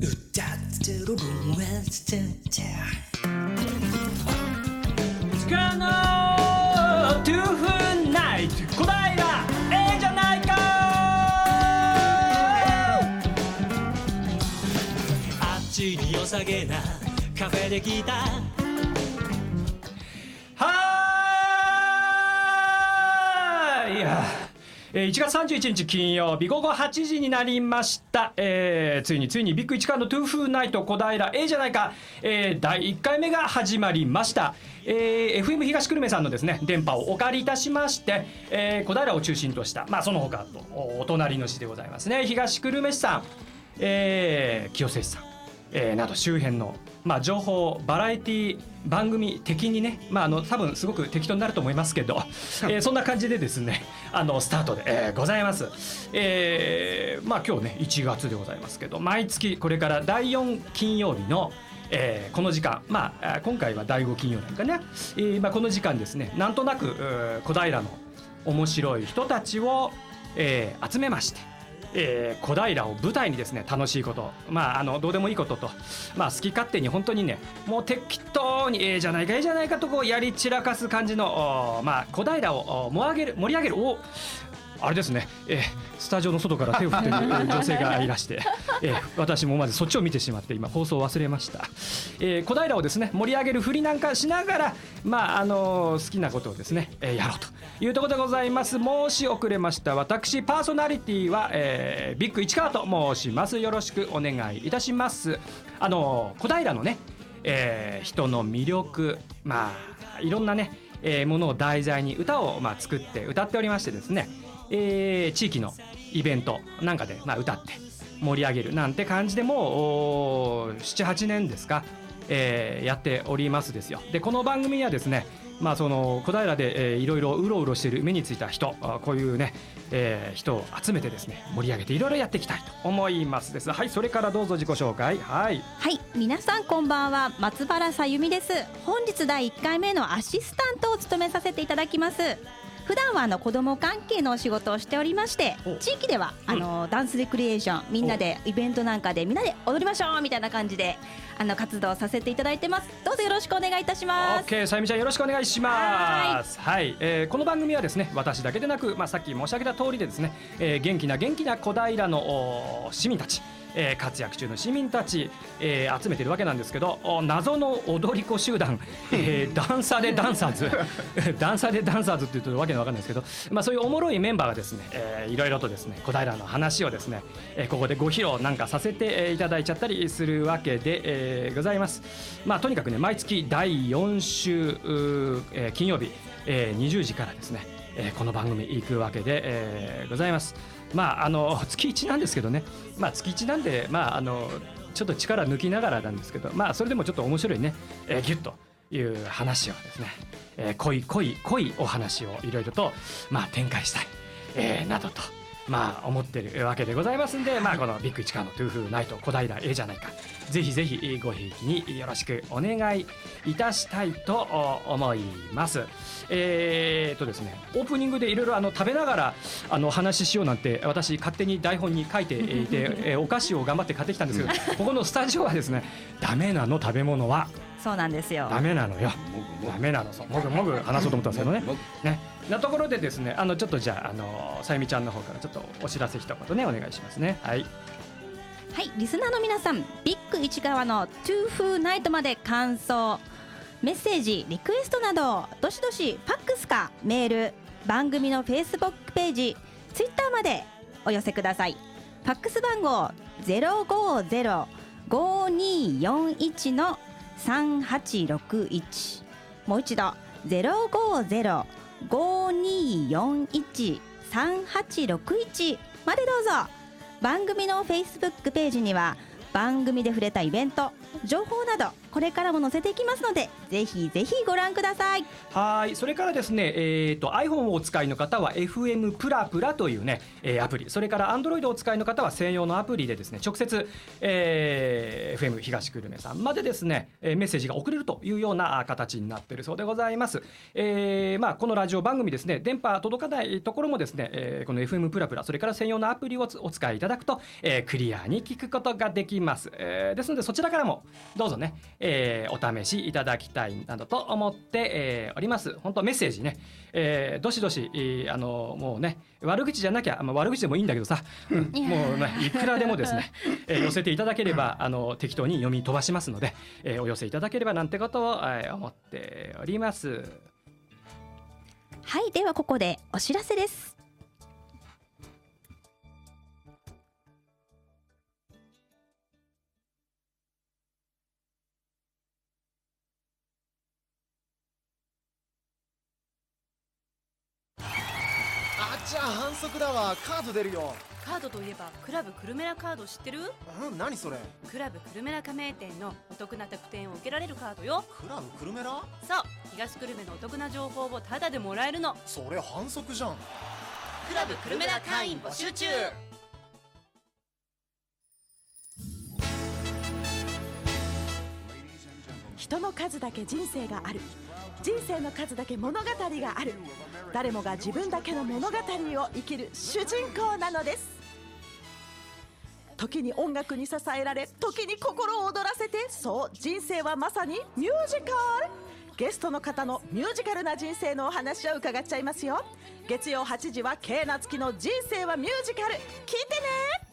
歌ってるルンウェスチャつかのトゥーフナイト小平ええじゃないかあっちに良さげなカフェで聞いた1月31日金曜日午後8時になりました、えーついについにビッグ一貫のトゥーフーナイト小平 A じゃないか、えー第1回目が始まりました、えー FM 東久留米さんのですね電波をお借りいたしまして、えー小平を中心としたまあその他とお隣の市でございますね。東久留米市さん、えー清瀬市さんえーなど周辺の、まあ、情報バラエティ番組的にね、まあ、あの多分すごく適当になると思いますけど、えーそんな感じでですねあのスタートで、えーございます、えーまあ今日ね1月でございますけど毎月これから第4金曜日のえーこの時間、まあ、今回は第5金曜日かね、えーまあ、この時間ですねなんとなく小平の面白い人たちを、えー集めましてえー小平を舞台にですね楽しいこと。まああのどうでもいいことと。まあ好き勝手に本当にねもう適当にええじゃないかええじゃないかとこうやり散らかす感じのまあ小平を盛り上げる盛り上げる。おあれですね、えースタジオの外から手を振っているえー女性がいらして、えー私もまずそっちを見てしまって今放送を忘れました、えー小平をですね盛り上げる振りなんかしながらまああの好きなことをですね、えーやろうというところでございます。申し遅れました。私パーソナリティは、えービッグ市川と申します。よろしくお願いいたします。あの小平のね、えー人の魅力まあいろんなね、えーものを題材に歌を、まあ、作って歌っておりましてですね、えー地域のイベントなんかで、まあ、歌って盛り上げるなんて感じでもう78年ですか、えーやっておりますですよ。でこの番組はですねまあその小平で、えーいろいろうろうろしている目についた人こういうね、えー人を集めてですね盛り上げていろいろやっていきたいと思いますです。はいそれからどうぞ自己紹介。はい。はい皆さんこんばんは。松原さゆみです。本日第1回目のアシスタントを務めさせていただきます。普段はあの子供関係のお仕事をしておりましてお。地域ではあのダンスレクリエーションみんなでイベントなんかでみんなで踊りましょうみたいな感じであの活動させていただいてます。どうぞよろしくお願いいたします。OK さゆみちゃんよろしくお願いします。はい、えーこの番組はですね私だけでなく、まあ、さっき申し上げた通りでですね、えー元気な元気な小平のお市民たちえー活躍中の市民たち、えー集めてるわけなんですけどお謎の踊り子集団、えーダンサーでダンサーズダンサーでダンサーズって言うとわけのわかんないですけど、まあ、そういうおもろいメンバーがですね、えーいろいろとですね小平の話をですね、えーここでご披露なんかさせてえーいただいちゃったりするわけで、えーございます。まあとにかくね毎月第4週、えー金曜日、えー20時からですね、えーこの番組行くわけで、えーございます。まああの 月1なんですけどね、まあ月1なんでまああのちょっと力抜きながらなんですけど、まあそれでもちょっと面白いね、えーギュッという話をですね、えー濃い濃い濃いお話をいろいろとまあ展開したい、えーなどと。まあ思ってるわけでございますんで、まあこのビッグ市川のトゥーフーナイト小平 A じゃないか。ぜひぜひごひいきによろしくお願いいたしたいとお思います。えー、っとですねオープニングでいろいろあの食べながらあの話ししようなんて私勝手に台本に書いていて、えーお菓子を頑張って買ってきたんですけどここのスタジオはですねダメなの食べ物は。そうなんですよ。ダメなのよ。ダメなの。そうもぐもぐ話そうと思ったんですけどね。ねなところでですねあのちょっとじゃああのさゆみちゃんの方からちょっとお知らせ一言ねお願いしますねはいはい、リスナーの皆さん、ビッグ市川のトゥーフーナイトまで感想、メッセージ、リクエストなど、どしどしファックスかメール、番組のフェイスブックページ、ツイッターまでお寄せください。ファックス番号ゼロ五ゼロ五二四一の三八六一。もう一度ゼ五二四一三八六一までどうぞ。番組のフェイスブックページには番組で触れたイベント情報などこれからも載せていきますのでぜひぜひご覧ください。はい。それからですね、えー、と iPhone をお使いの方は FM プラプラというね、えーアプリ。それから Android をお使いの方は専用のアプリでですね直接、えー FM 東久留米さんまでですね、えメッセージが送れるというような形になっているそうでございます、えーまあ、このラジオ番組ですね電波届かないところもですね、えーこの FM プラプラそれから専用のアプリをお使いいただくと、えークリアに聞くことができます、えーですのでそちらからもどうぞね、えーお試しいただきたいなどと思って、えーおります。本当メッセージね、えーどしどし、えーあのもうね悪口じゃなきゃ、まあ、悪口でもいいんだけどさ、うん。もうねいくらでもですね、えー寄せていただければあの適当に読み飛ばしますので、えーお寄せいただければなんてことを、えー思っております。はいではここでお知らせですあっちゃ反則だわ。カード出るよ。カードといえばクラブクルメラカード知ってる？うん何それ？クラブクルメラ加盟店のお得な特典を受けられるカードよ。クラブクルメラ？そう東久留米のお得な情報をタダでもらえるの。それ反則じゃん。クラブクルメラ会員募集中。人の数だけ人生がある人生の数だけ物語がある。誰もが自分だけの物語を生きる主人公なのです。時に音楽に支えられ時に心を躍らせてそう人生はまさにミュージカル。ゲストの方のミュージカルな人生のお話を伺っちゃいますよ。月曜8時は K なつきの人生はミュージカル。聞いてね！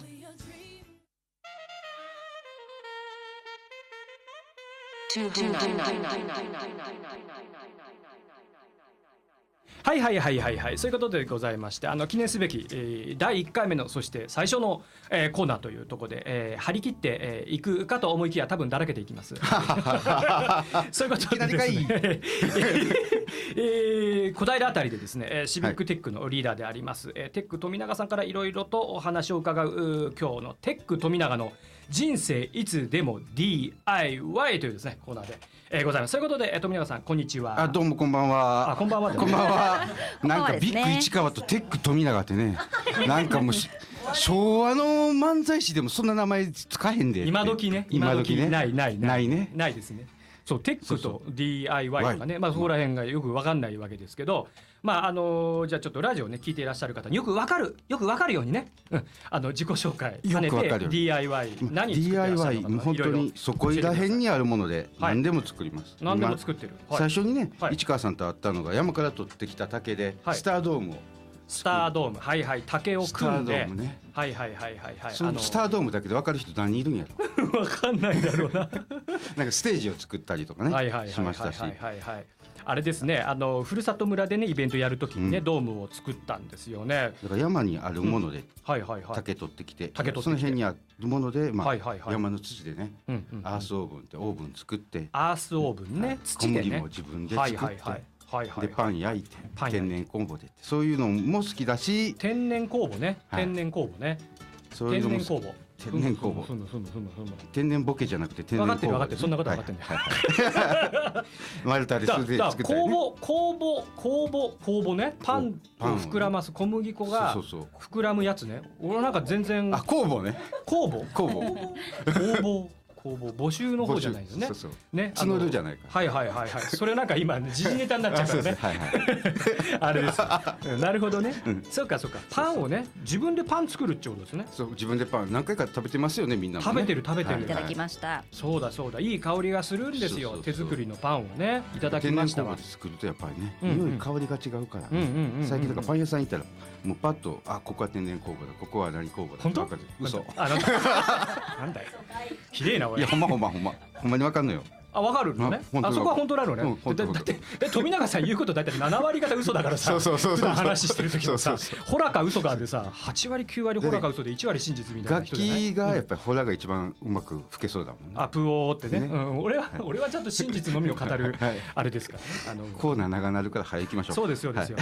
はいはいはいはいはい。そういうことでございましてあの記念すべき、えー第1回目のそして最初の、えーコーナーというところで、えー張り切ってい、えーいくかと思いきや多分だらけていきます。そういうことでですね、えー小平あたりでですね、えーシビックテックのリーダーであります、えーテック富永さんからいろいろとお話を伺う今日のテック富永の人生いつでも DIY というですねコーナーで、えーございます。そういうことで、えー富永さんこんにちは。あどうもこんばんは。あこんばんはだねこんばんは。なんかビッグ市川とテック富永ってね、なんかもうし昭和の漫才師でもそんな名前つかへんで。今時ね今時ね。ないないないね。ないですねそうテックと DIY とかね。まあそこら辺がよく分かんないわけですけど。まああのじゃあちょっとラジオね聞いていらっしゃる方によく分かるよく分かるようにね、うん、あの自己紹介兼ねて DIY 何作ってらっしゃる DIY のか本当にそこいらへんにあるものではい。何でも作ります。何でも今作ってる、はい。最初にね、はい。市川さんと会ったのが山から取ってきた竹で、はい。スタードームをスタードーム。はいはい。竹を組んで。ね。はいはいはいはいはい。そのスタードームだけで分かる人何人いるんやろ？分かんないだろうな。なんかステージを作ったりとかねはいはいはいしましたし。はいはいはいあれですね。あのふるさと村でねイベントやるときにね、うん。ドームを作ったんですよね。だから山にあるものではいはいはい。竹取ってきて、その辺にあるもので、まあはいはいはい。山の土でね、うんうんアースオーブンってオーブン作って、アースオーブンね、はい。土でね。小麦も自分ではい作って、はいはいはいはいでパン焼いてパン焼いて。天然酵母でって。そういうのも好きだし。天然酵母ね。はい。天然酵母ね、そういうのも天然酵母。天然酵母。ふむふむふむふむふむ天然ボケじゃなくて天然酵母分かってる分かってる。そんなこと分かってんねはいはいはい。マルタでだだ作ったり。ね酵母酵母酵母酵母ね。パンパン。を膨らます小麦粉がそうそう膨らむやつね。俺なんか全然あ酵母ね。酵母。酵母。工房工房募集の方じゃないですねそうそう。ねあの募るじゃないかはいはいはいはい。それなんか今時事ネタになっちゃうからね。はいはい あれです。う んなるほどね。うん。そうかそうか。パンをね自分でパン作るってことですね。そう自分でパン何回か食べてますよねみんなもね。食べてる食べてる。いただきました。そうだそうだ。いい香りがするんですよ。そうそうそう。手作りのパンをね。いただきましたわ。酵母で作るとやっぱりね、うんうん。匂い香りが違うから、うんうんうんうん最近だからパン屋さん行ったらもうパッとあここは天然酵母だ。ここは何酵母だ。本当？嘘。あなんだなんだよ。ひでえなおいいやほんまほんまほんま。ほんまに分かんのよ。あわかるのね。あそこは本当なのね。うんだだってえ富永さん言うことだって7割方嘘だからさ。そうそうそうそう話してる時もさそうそうホラか嘘かでさ8割9割ホラか嘘で1割真実みたいな楽器がやっぱりホラが一番うまく吹けそうだもんね。あプオーってね、ね。うん、俺は俺はちゃんと真実のみを語るはいあれですから。ねあのコーナー長なるから早行きましょう。そうですそうですよ、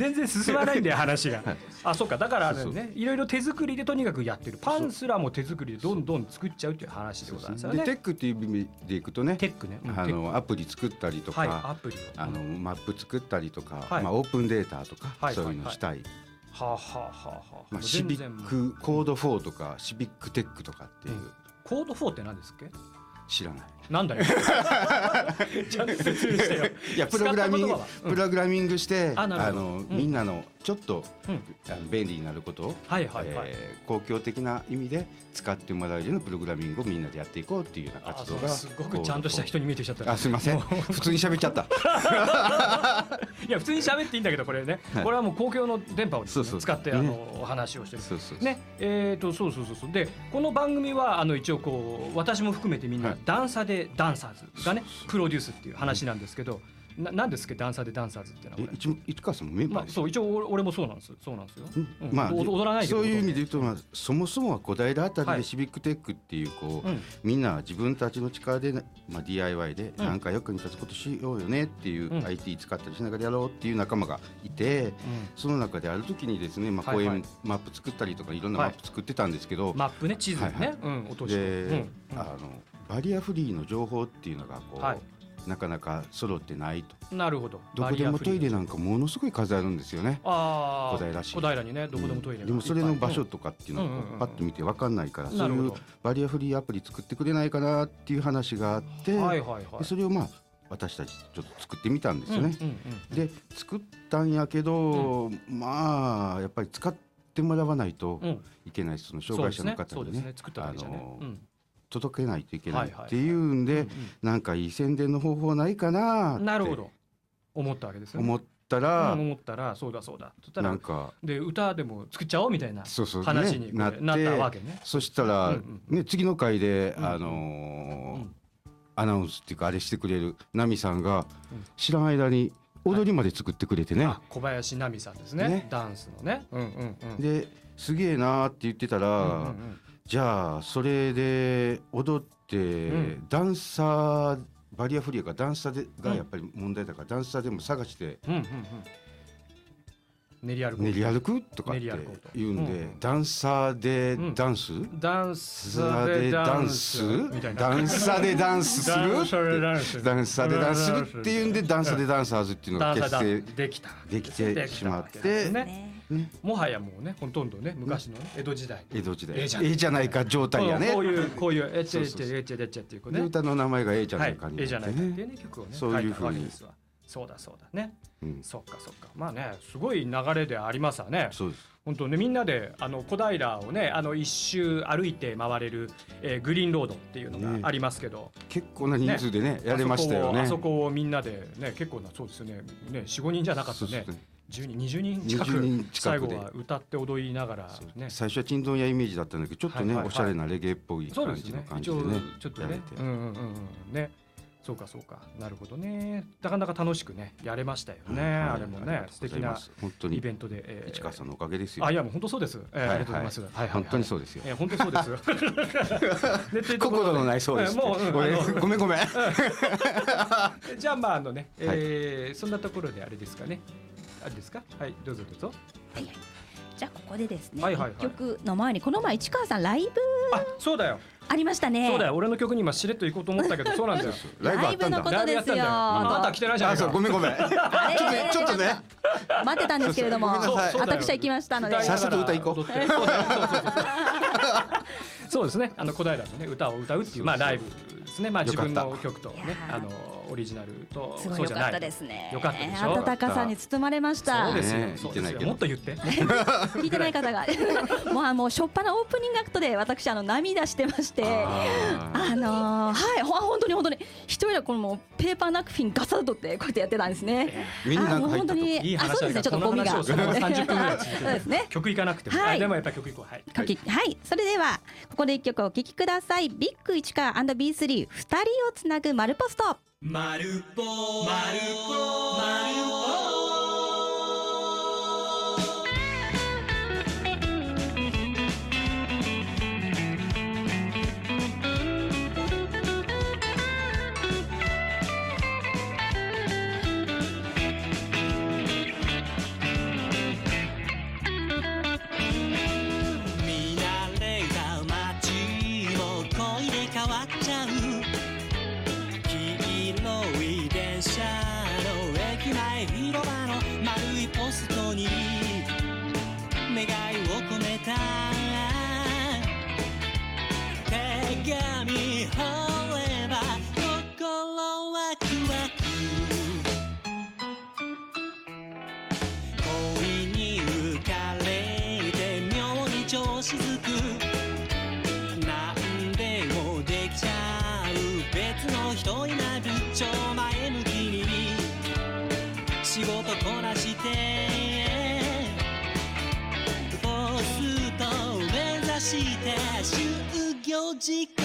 全然進まないんだよ話が。あそうか。だからあれねいろいろ手作りでとにかくやってるパンすらも手作りでどんどん作っちゃうっていう話でございますよでねテックっていう意味でいくとねテックね。うんあのアプリ作ったりとはいか、アプリを。あのマップ作ったりとか、はい。まあ、オープンデータとか、はいそういうのしたい、はあはあはあはあ。まあ、シビックコード4とかシビックテックとかっていう、うん。コード4って何ですっけ？知らない。なんだよ。ちゃんと説明してよ。いやプログラミング、プログラミングしてあの、うん。みんなのちょっと、うん。あの便利になることを、はいはいはい、えー公共的な意味で使ってもらえるようなプログラミングをみんなでやっていこうっていうようなあ活動がすごくちゃんとした人に見えてきちゃった。あすいません。普通に喋っちゃった。いや普通に喋っていいんだけどこれね、はい。これはもう公共の電波をね、そうそう使ってねあの、お話をしてる。そうそうそう。ね。えー、とそうそうそうそう。でこの番組はあの一応こう私も含めてみんなはい。ダンサでダンサーズがねプロデュースっていう話なんですけど、ななんですっけ？ダンサでダンサーズっていうのは一川さんもメンまあバーですそう一応俺俺もそうなんです。そうなんですよ、うん。まあ、踊踊らないそういう意味で言うと、まあ、そもそもは小平あたりはい。でシビックテックっていうこう、うん。みんな自分たちの力で、まあ、DIY でうん。なんか役に立つことしようよねっていう、うん。IT 使ったりしながらやろうっていう仲間がいてその中である時にですね、まあ、こういうはい。はいマップ作ったりとかいろんなはい。マップ作ってたんですけど、マップね地図ね、はいはい。うん落として、あのバリアフリーの情報っていうのがこう、はいなかなか揃ってないと。なるほど。どこでもトイレななんかものすごい数あるんですよね。小平市。小平にねどこでもトイレがでもそれの場所とかっていうのをパッと見て分かんないから、そういうなるほどバリアフリーアプリ作ってくれないかなっていう話があって、はいはいはい。でそれをまあ私たちちょっと作ってみたんですよね。うんうんうんで作ったんやけど、まあやっぱり使ってもらわないとうん。いけないその障害者の方にね。ね。作ったわけじゃね。あのうん届けないといけないっていうんで、うんなんかいい宣伝の方法ないかなって。なるほど。思ったわけですよね。思ったら、うん思ったらそうだそうだ。なんかで歌でも作っちゃおうみたいなそうそう、ね、話にこななったわけね。そしたら、うんね、次の回で、うんあのアナウンスっていうかあれしてくれるナミさんがうん。知らん間に踊りまで作ってくれてね、あ小林奈美さんですね。ね。ダンスのね。うんうんうん。ですげえなーって言ってたら、うんじゃあそれで踊って、ん。ダンサーバリアフリーがダンサーでうん。がやっぱり問題だから、ダンサーでも探してうんうんうん。練り歩く。練り歩くとかって言うんで、うん。ダンサーでうん。ダンス、ダンダンスサーでダンス。ダンサーでダンスするダンサーでダンス。するっていうんでダンサーでダンサーズっていうのがダンサー結成だできた。できてしまってねねねもはやもうねほとんどね昔のね江戸時代。江戸時代。ええじゃないか状態やね。こういうこういうえっちゃえちゃえっちゃえっちゃっていうね歌の名前がええじゃはないいかにええじゃないかっていうねね曲をねそういう書たわけ風にですわそうだそうだねうんそっかそっかまあねすごい流れでありますわねそうです本当ねみんなであの小平をねあの一周歩いて回れる、えーグリーンロードっていうのねがありますけど、結構な人数でねやれましたよねあそこをみんなでね結構なそうですよねね四五人じゃなかったねそうそう10人20人近20人く最後は歌って踊りながらね。最初はチンドン屋イメージだったんだけどちょっとね、はいはい。はいおしゃれなレゲエっぽい感じの感じでね。ちょっとやれてね。うんうんうんうん。ね。そうかそうか。なるほどね。なかなか楽しくねやれましたよね、はいあれもね素敵なイベントで、えー市川さんのおかげですよ。あいやもう本当そうです、えーはいありがとうございます、はいはい。はい本当にそうですよ。えー本当そうです。よ で心のないそうですもう、うんごめんあの。ごめんごめん。じゃあまああのね、えーそんなところであれですかねあれですか？はいどうぞどうぞ。はいはい。じゃあここでですね、はいはいはい。一曲の前にこの前市川さんライブあそうだよ、ありましたね。そうだよ。俺の曲に今しれっと行こうと思ったけど そうなんだよ。ライブあったんだ。ライブのことですよ。ライブやったんだ。よあなた来てないじゃないか。あそうごめんごめん。ちょっとねちょっとね。待ってたんですけれども私は行きましたので。さっさと歌行こうそうですね。あの小平のね歌を歌うっていう。まあライブですね。まあ自分の曲とね。あのオリジナルとすごいそうじゃない。良かったですね。よかったでしょ？温かさに包まれました。そうですよ。ねそうです言ってないけどよもっと言って。聞いてない方が。もうあもう初っ端のオープニングアクトで私あの涙してまして。あのーはい。ほ本当に本当に。一人でこのもうペーパーナプキンガサッとってこうやってやってたんですね。みんななんかあもう本当入ったと。にあいい話そうですね。ちょっとゴミが。この話をそのまま30分ぐらいそうですね。曲いかなくても。はい。あでもやっぱ曲いこう。はい。かきはい、それではここで一曲お聴きください。ビッグ市川 &B3 二人をつなぐマルポストまるぽまるぽまるぽに調子づく。なんでもできちゃう別の人に。なる超前向きに仕事こなしてポストを目指して就業時間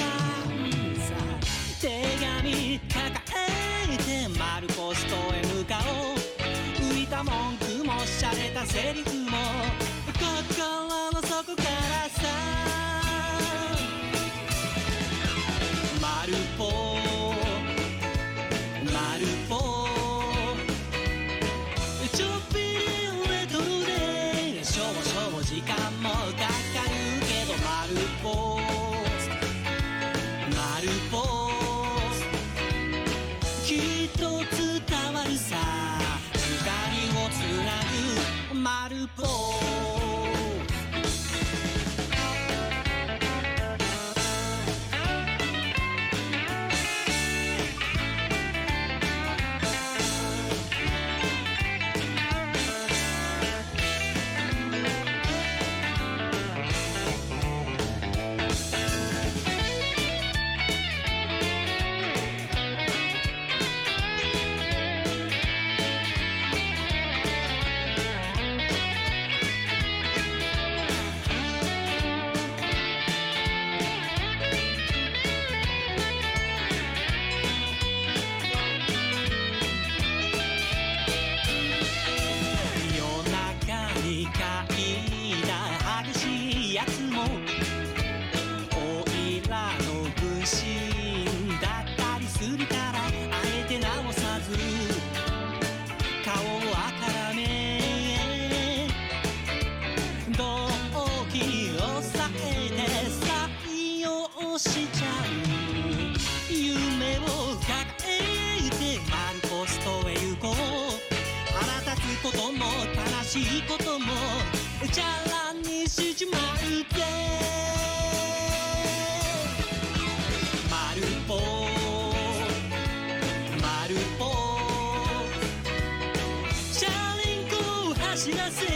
コを走らせ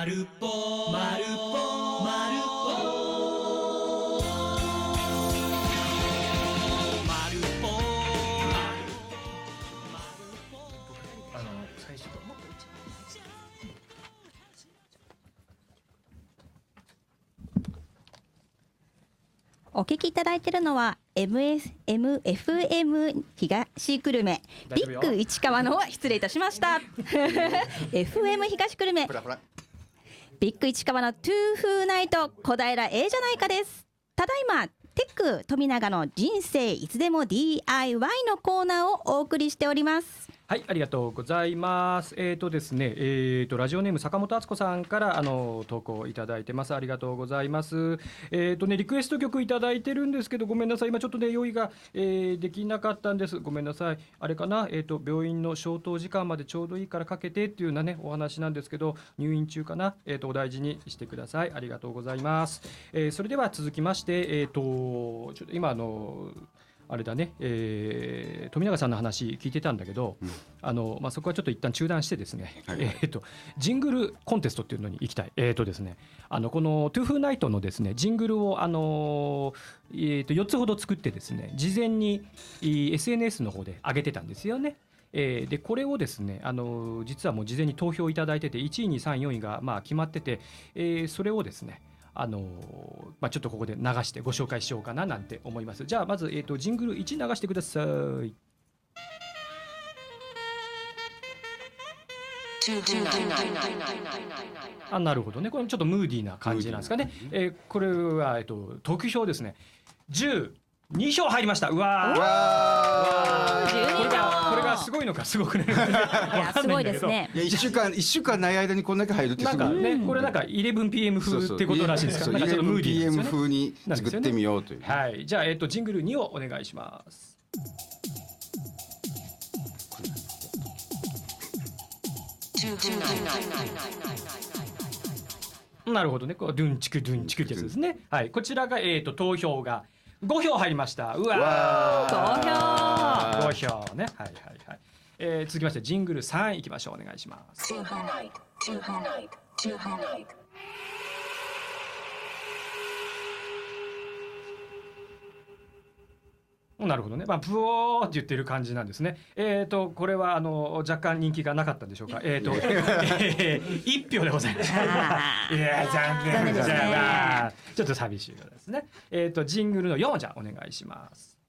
丸ポ丸ポ丸ポ丸ポあの最初お聞きいただいているのは MS MFM 東久留米ビッグ市川の失礼いたしました。FM 東久留米。ほらほらビッグ市川のトゥーフーナイト小平 A じゃないかです。ただいまテック富永の人生いつでも DIY のコーナーをお送りしております。はい、ありがとうございます。えっ、とですね、えっ、とラジオネーム坂本敦子さんからあの投稿いただいてます。ありがとうございます。えっ、とねリクエスト曲いただいてるんですけど、ごめんなさい。今ちょっとね用意が、えーできなかったんです。ごめんなさい。あれかな、えっ、と病院の消灯時間までちょうどいいからかけてっていうようなねお話なんですけど、入院中かな？えっ、とお大事にしてください。ありがとうございます。えーそれでは続きまして、えっ、とちょっと今あのあれだね、えー富永さんの話聞いてたんだけど、うん。あのまあ、そこはちょっと一旦中断してですね、はい。えー、とジングルコンテストっていうのに行きたい、えーとですね、あのこの「トゥーフーナイト」のですねジングルを、あのーえー、と4つほど作ってですね事前にえー SNS の方で上げてたんですよね。えーでこれをですね、あのー実はもう事前に投票いただいてて1位2位3位4位がまあ決まってて、えーそれをですねあのーまあ、ちょっとここで流してご紹介しようかななんて思います。じゃあまず、えー、とジングル1流してください。あなるほどね。これもちょっとムーディーな感じなんですかね、えーこれは、えー、と得票ですね。12票入りました。うわー。わこれ12がこれが票すごいのかすごくないのすごいですね。いや一週間一週間ない間にこんだけ入るってなんかすごい。ねこれなんか 11pm 風ってことらしいですか？そうらなんかちょっとムーディーなんですよ 11PM ね風に作ってみようという。はい。じゃあ、えっとジングル2をお願いします。なるほどね。こうドゥンチクドゥンチクってやつですね。はい。こちらが、えっと投票が5票入りました。うわわー。5票ねはいはいはい、えー続きましてジングル3いきましょうお願いしますなるほどね。まあ、ブオーって言ってる感じなんですね。えっ、と、これは、あの、若干人気がなかったんでしょうか？えっ、と、えー、一票でございました。あ いや、残念じゃあちょっと寂しいですね。えっ、と、ジングルの4じゃあお願いします。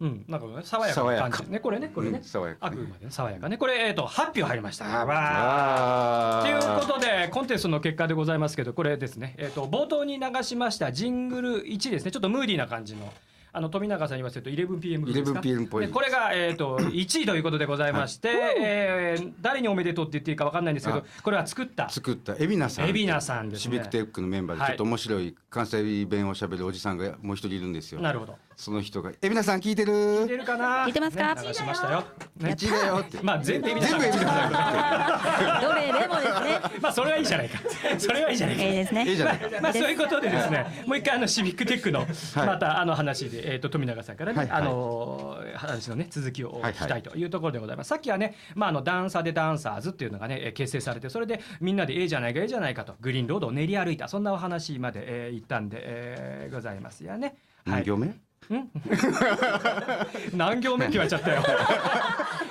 うん、なんかね、爽やかな感じね、これね、これね。うん。爽やかあくまでね爽やかね。これ、えっ、と、8票入りました。わー。あということでコンテストの結果でございますけどこれですね、えー、と冒頭に流しましたジングル1ですね。ちょっとムーディーな感じのあの富永さんに言わせると 11pm ですか？11pm っぽい。でこれが、えー、と1位ということでございまして、えー誰におめでとうって言っていいか分かんないんですけどあ。これは作った。作った。海老名さん。海老名さんですね。シビックテックのメンバーではいちょっと面白い関西弁を喋るおじさんがもう一人いるんですよ。なるほどその人が海老名さん聞いて聞いてる？るかな？聞いてますか？ね流しましたよ、ね、一位だよって。まあ全部海老名さん全部海老名さん。どれでもですね まあそれはいいじゃないかそれはいいじゃないかいいですねいいじゃないか。まあそういうことでですね、もう一回あのシビックテックのはいまたあの話で、えっと富永さんからね、はいはいあの話のね続きをはい聞きたいというところでございます。さっきはね、まああのダンサーでダンサーズっていうのがねえー結成されて、それでみんなでええじゃないかええじゃないかとグリーンロードを練り歩いたそんなお話まで、えー、言ったんで、えーございますよね。はい。何行目？何行目って言われちゃったよ。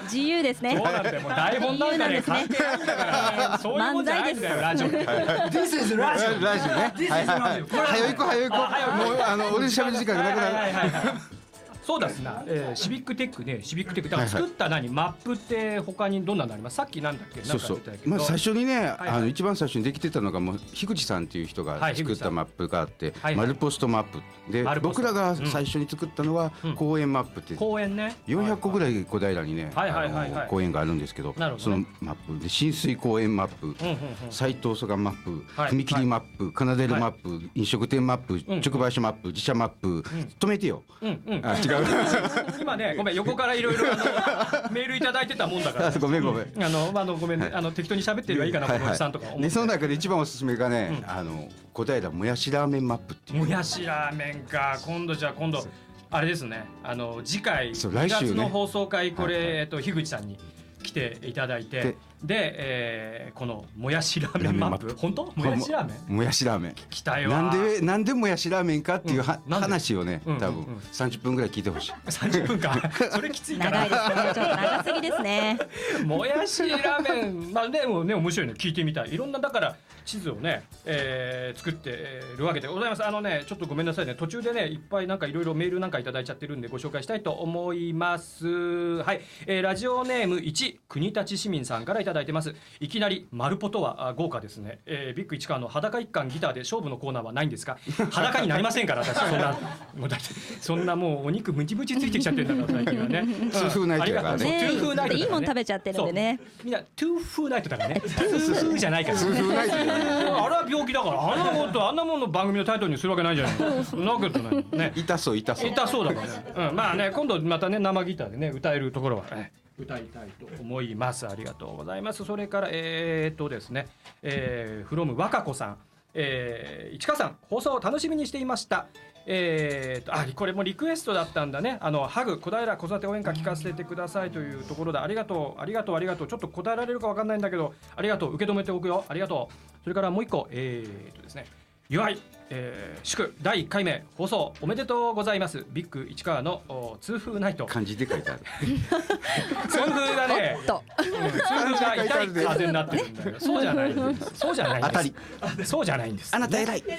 自由ですねそうなんだよ。もう台本なんかね関係あるんだからね。そういうもんじゃないんだよラジオ。This is ラジオ。ラジオね。This is はいはいはい。ラジオ早行こう早行こあ早行こうう。もうあの俺喋る時間がなくなる。はいはいはいはいそうですな、えー、シビックテックね。シビックテック。だから作った何、マップって他にどんなのあります？さっきなんだっけ？そうそう。まあ最初にね、はいあの一番最初にできてたのがもう樋口さんっていう人が作ったマップがあって、はいマルポストマップ。で僕らが最初に作ったのはうん。公園マップって公園ね。400個ぐい、らい小平にね、はいはいはい公園があるんですけどなるほどね。そのマップ。で浸水公園マップ、うんうんうん斉藤蘇我マップ、はい。踏切マップ、カナデルマップ、飲食店マップ、ん。直売所マップ、自社マップ、止めてよ。うんう違う。今ねごめん横からいろいろメールいただいてたもんだから、あ ごめんごめん。あの、まあ、あのごめんね、あの適当に喋ってればいいかな、このおじさんとか。思ってでその中で一番おすすめがね、あの小平もやしラーメンマップっていう。もやしラーメンか。今度じゃあ今度あれですね。あの次回2来週ね。月の放送回これ、はいはい。えっと樋口さんに来ていただいてででえーこのもやしラーメンマップ。本当？もやしラーメン？もやしラーメン。来たよなんでなんでもやしラーメンかっていうは、うん話をね、うん多分うんうん30分ぐらい聞いてほしい。30分間それきついか長いらですね。ちょっと長すぎですね。もやしラーメン。まあでもね面白いの聞いてみたい。いろんなだから地図をね、えー作ってえーるわけでございます。あのねちょっとごめんなさいね。途中でねいっぱいなんかいろいろメールなんかいただいちゃってるんでご紹介したいと思います。はい、えーラジオネーム1国立市民さんからいただいてます。いきなりマルポとはあ豪華ですね、えービッグ市川の裸一貫ギターで勝負のコーナーはないんですか？裸になりませんから私。そんなもうだってそんなもうお肉ムチムチついてきちゃってるんだから最近はね。痛風ナイトやからね。ナイトだからね。いいもん食べちゃってるんでね。みんなトゥーフーナイトだからね。トゥーフーじゃないから。痛風ナイトじゃないあれは病気だから。あんなもんとあんなもんの番組のタイトルにするわけないじゃない。そん。なことないね。痛そう痛そう。痛そうだから。ね、うん、まあね今度またね生ギターでね歌えるところは、ね、歌いたいと思います。ありがとうございます。それからえー、っとですね。えー、from 若子さん。えー、市川さん放送を楽しみにしていました。えー、とあこれもリクエストだったんだね。あのハグ小平子育て応援歌聞かせてくださいというところでありがとうありがとう。ありがとうちょっと答えられるかわかんないんだけどありがとう受け止めておくよありがとうそれからもう一個えー、とですね祝い、えー、祝第1回目放送おめでとうございます。ビッグ市川のお痛風ナイト。漢字で書いてある。痛風がね。とうん痛風が痛い風になってるんだけどそうじゃないんです。そうじゃないんです。当たり。そうじゃないんです。あなた偉い。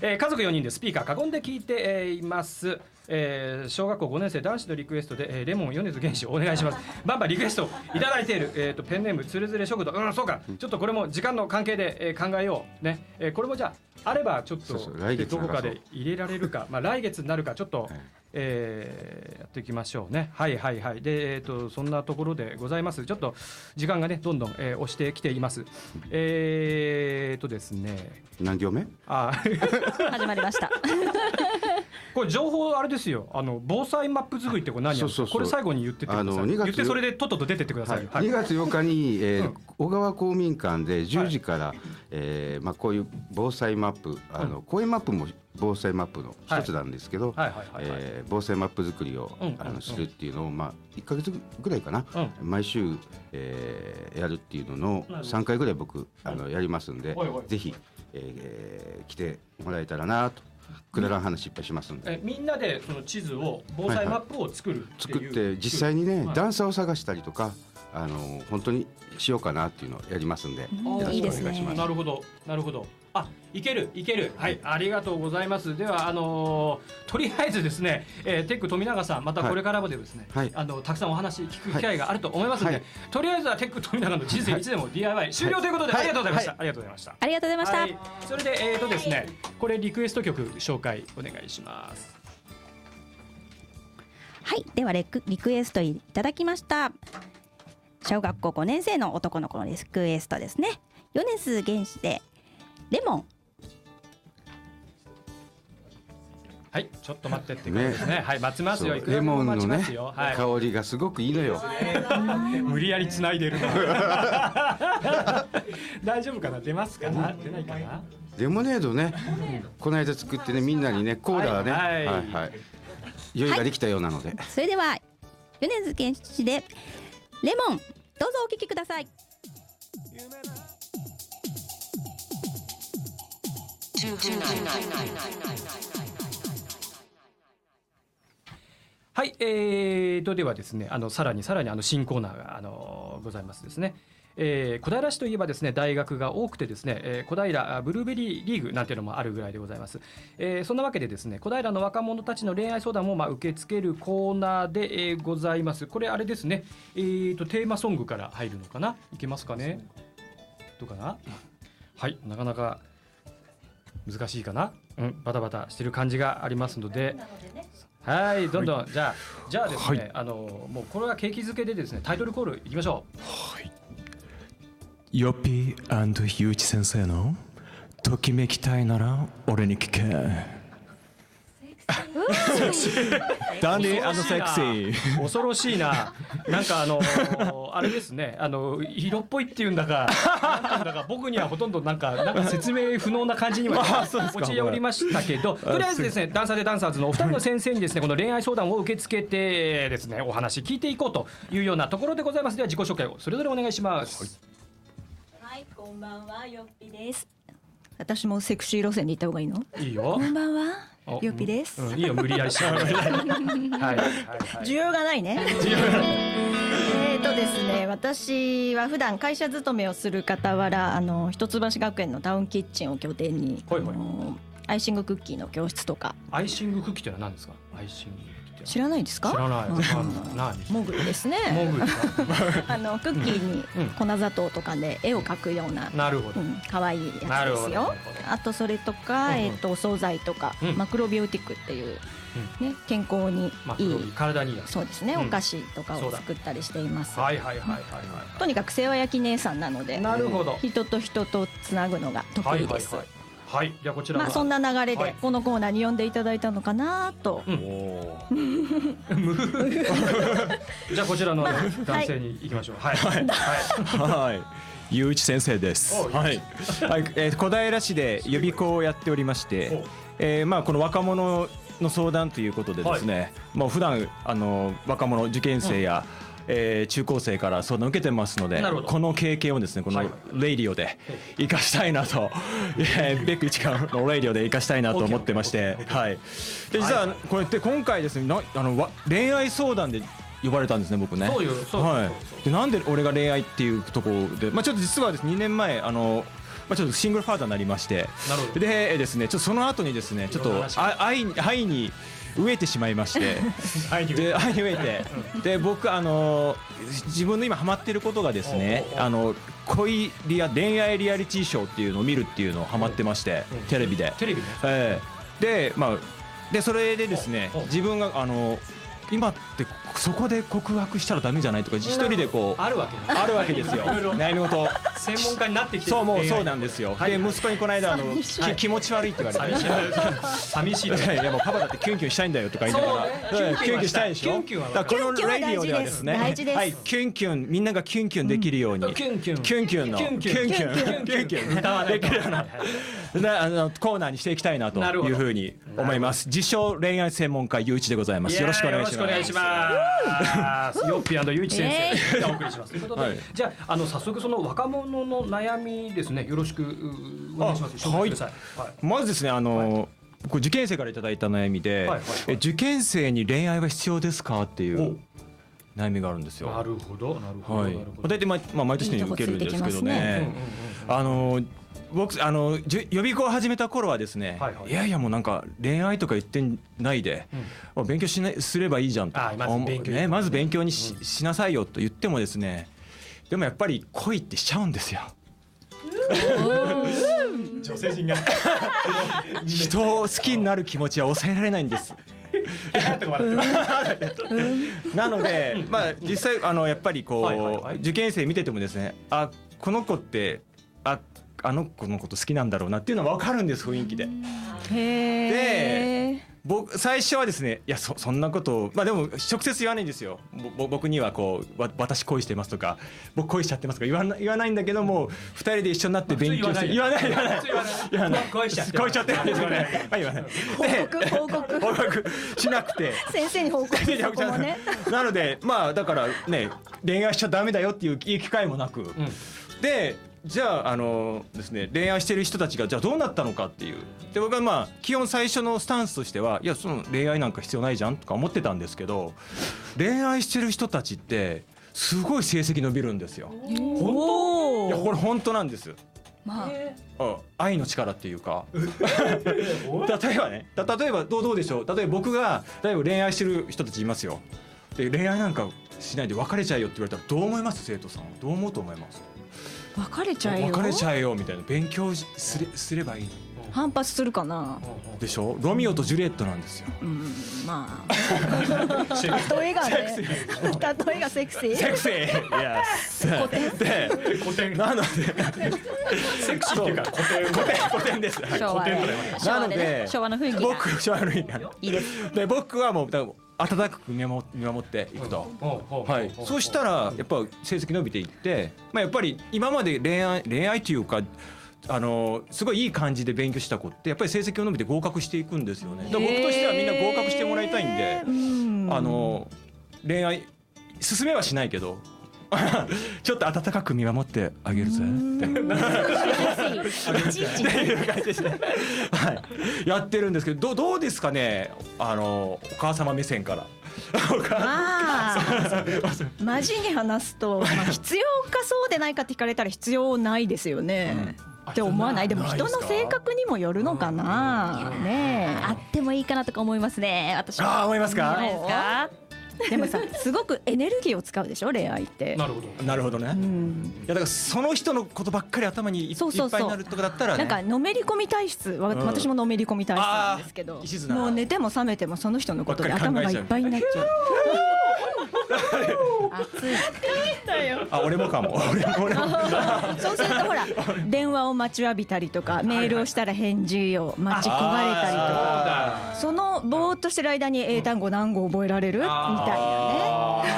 えー家族4人でスピーカー囲んで聞いて、えーいます、えー小学校5年生男子のリクエストで、えーレモン米津玄師お願いします。バンバンリクエストいただいている、えー、とペンネームつれづれ食堂。うんそうか。ちょっとこれも時間の関係で、えー考えよう。ね、えーこれもじゃああればちょっとどこかで入れられるか。まあ来月になるかちょっと、はいえーやっていきましょうね。はいはいはい。でえっ、とそんなところでございます。ちょっと時間がねどんどん、えー押してきています。えー、とですね。何行目？あ。始まりました。これ情報あれですよ。あの防災マップ作りってこれ何や？るんですかそうそうそう。これ最後に言ってあの2月言ってそれでとっとと出てってください、はい。2月8日に、えーうん。小川公民館で10時から、えーまあ、こういう防災マップあの、公園マップも防災マップの一つなんですけど、防災マップ作りを、うんあうん。のするっていうのを、まあ、1か月ぐらいかな、うん。毎週、えーやるっていうののなるほど。3回ぐらい僕あのやりますんで、ぜひ、えー来てもらえたらなとくだらん話いっぱいしますんで。えみんなでその地図を防災マップを作るっていう、作って実際にね、はい。段差を探したりとかあの本当にしようかなっていうのをやりますんで、よろしくお願いします。なるほど。なるほどあいけるいける。はい。ありがとうございます。ではあのーとりあえずですね、えーテック富永さんまたこれからもでですね、はい。あのたくさんお話聞く機会があると思いますので、はい。とりあえずはテック富永の人生いつでも DIY 終了ということで、はい。ありがとうございました、はありがとうございました。ありがとうございました、はい、それでえーとですねこれリクエスト曲紹介お願いします。はい、ではレクリクエストいただきました。小学校5年生の男の子のリクエストですね。米津玄師でレモン。はいちょっと待ってって感じですね。はい待ちますよ。いくらでレモンのも待ちまね、すよ、はい。香りがすごくいいのよ。無理やり繋いでる 大丈夫かな？出ますかな？出ないかな？レモネードね、この間作ってねみんなにねコーラね、ははい。いははい。い、酔いができたようなので、それでは米津玄師でレモン。どうぞお聞きください。はい、えー、とではですねあのさらにさらにあの新コーナーがあのございますですね。えー小平市といえばですね大学が多くてですね、えー小平あブルーベリーリーグなんていうのもあるぐらいでございます、えーそんなわけでですね小平の若者たちの恋愛相談もまあ受け付けるコーナーで、えーございます。これあれですねえー、とテーマソングから入るのかな？いけますかね？どうかな？はいなかなか難しいかな？うんバタバタしてる感じがありますので。はい、どんどん、じゃあ、じゃあですね、あの、もうこれは景気づけでですね、タイトルコールいきましょヨッピーユーチ先生のときめきたいなら俺に聞けダンディーセクシーう。恐ろしいな、なんかあの、あれですね、あの、色っぽいっていうんだか、だか、僕にはほとんどなんか、なんか説明不能な感じには落ちおりましたけど、とりあえずですね、ダンサーでダンサーズのお二人の先生にですね、この恋愛相談を受け付けてですね、お話聞いていこうというようなところでございます。では自己紹介をそれぞれお願いします。はい、こんばんは、よっぴです。私もセクシー路線で行った方がいいの？いいよこ。んばんは、およっぴです。うん、いいよ、無理やりしない。はい。需要がないね。えーとですね、私は普段会社勤めをする傍ら、あの一橋学園のタウンキッチンを拠点に、はいはいあのアイシングクッキーの教室とかアイシングクッキーってのは何ですか？アイシング。知らないですか？知らない。うん何何。モグルですね。あのクッキーにうん粉砂糖とかで絵を描くような。なるほど。うん、可愛いやつですよ。あとそれとか、えっ、とお惣菜とか、うんマクロビオティックっていう、ね健康にいい体に。そうですね、うんお菓子とかを作ったりしています。はいはいはいはいはい。とにかく世話焼き姉さんなので、なるほど人と人とつなぐのが得意です。はい。はいはいはいじゃあこちらのまあそんな流れはい。でこのコーナーに呼んでいただいたのかなと、じゃあこちらのまあ男性に行きましょう。はい。はい。はい。はい。ゆういち先生です。おはい。はい、えー小平市で予備校をやっておりまして、えーまあこの若者の相談ということでですね、もう普段あの若者受験生や、えー中高生から相談を受けてますのでこの経験をですねこのはいレイディオで生かしたいなと、えーベック一川のレイディオで生かしたいなと思ってまして、はい。で実はこうやって今回ですねなあのわ恋愛相談で呼ばれたんですね僕ね。はい。でなんで俺が恋愛っていうところで、まあちょっと実はですね2年前あの。まあ、ちょっとシングルファーザーになりましてでえーですねちょっとその後にですねちょっと愛に愛に飢えてしまいまして。で愛に飢えて。で僕あの自分の今ハマってることがですねあの恋リア恋愛リアリティショーっていうのを見るっていうのをハマってましてうん。テレビで。テレビねええ。でまあでそれでですね自分があの今ってそこで告白したらダメじゃないとか一人でこうあるわけね。あるわけですよ。悩み事？専門家になってきてる。そうもうそうなんですよ。はい。で息子にこの間あの気持ち悪いって言われて。寂しい。寂しい いやもうパパだってキュンキュンしたいんだよとか言いながら。キュンキュンしたい。でしょ？キュンキュンはこのキュンキュンはレディオではですね。はい。キュンキュンみんながキュンキュンできるように。キュンキュン。キュンキュンの。キュンキュン。キュンキュン。キュンキュン。歌わないと。できるような なあのコーナーにしていきたいなというふうに思います自称恋愛専門家ゆういちでございますよろしくお願いしますよろしくお願いします。ヨッピーゆういち先生でお送りします。ということで、はいじゃああの早速その若者の悩みですね。よろしくうお願いします。あ紹介してください。はい。まずですねあのこれ受験生からいただいた悩みで、はいはいはいえ受験生に恋愛は必要ですかっていうお悩みがあるんですよ。なるほどなるほど。はい大体毎まあ毎年のように受けるんですけどいいとこついてきますね。あの僕あのじゅ予備校を始めた頃はですね、はいはい。いやいやもうなんか恋愛とか言ってないで、まあ勉強しないすればいいじゃんと。あまず勉強。ねまず勉強にし,、しなさいよと言ってもですねでもやっぱり恋ってしちゃうんですよ。女性陣が。人を好きになる気持ちは抑えられないんです。なので、まあ実際あのやっぱりこう、はいはいはい。受験生見ててもですね、あこの子ってああの子のこと好きなんだろうなっていうのは分かるんです雰囲気で。へえ僕最初はですねいやそそんなことをまあでも直接言わないんですよ。ぼぼ僕にはこうわ私恋してますとか僕恋しちゃってますとか言わな言わないんだけども二人で一緒になって勉強して言わない言わない言わない。言わない。恋しちゃって恋しちゃってるんですよね。はい言わない。報告。報告。報告しなくて。先生に報告するこもね。なのでまあだからね恋愛しちゃダメだよっていういい機会もなく、でじゃああのですね恋愛してる人たちがじゃあどうなったのかっていう。で僕はまあ基本最初のスタンスとしてはいやその恋愛なんか必要ないじゃんとか思ってたんですけど恋愛してる人たちってすごい成績伸びるんですよ。おいやこれ本当なんです。まあ。うん愛の力っていうか。例えばねた例えばどうどうでしょう。例えば僕が例えば恋愛してる人たちいますよ。で恋愛なんかしないで別れちゃえよって言われたらどう思います？生徒さんは。どう思うと思います？別れちゃえよ別れちゃえよみたいな。勉強しすれすればいい反発するかな？でしょ？ロミオとジュリエットなんですよ。うんまあ。例えがね例えがセクシー。セクシー。いや古典で古典。なので。セクシーっていうか。古典。古典。古典です。はい。昭和で昭和でなのでね昭和の雰囲気が。僕昭和の雰囲気。がいいです。で僕はもうだから温かく見守っていくと。はい、そうしたらやっぱ成績伸びていって、まあ、やっぱり今まで恋愛恋愛というかあのすごいいい感じで勉強した子ってやっぱり成績を伸びて合格していくんですよね。だから僕としてはみんな合格してもらいたいんで、あの恋愛進めはしないけど。ちょっと温かく見守ってあげるぜ。って。っていう感じですね。はい、やってるんですけど、どうどうですかね？あのお母様目線から。まあマジに話すと、まあ、必要かそうでないかって聞かれたら必要ないですよね。って思わない。でも人の性格にもよるのかな。ねあってもいいかなとか思いますね。私はあー思いますか？思いますか？でもさすごくエネルギーを使うでしょ恋愛って。なるほど。なるほどね。うん。いやだからその人のことばっかり頭にいそうそうそう。いっぱいになるとかだったらね。なんかのめり込み体質わうん。私ものめり込み体質なんですけどもう寝ても覚めてもその人のことで頭がいっぱいになっちゃう あ俺もかも。俺も俺も。そうするとほら電話を待ちわびたりとかメールをしたら返事を待ち焦がれたりとかそのぼーっとしてる間に英単語何語覚えられる？みたいなね。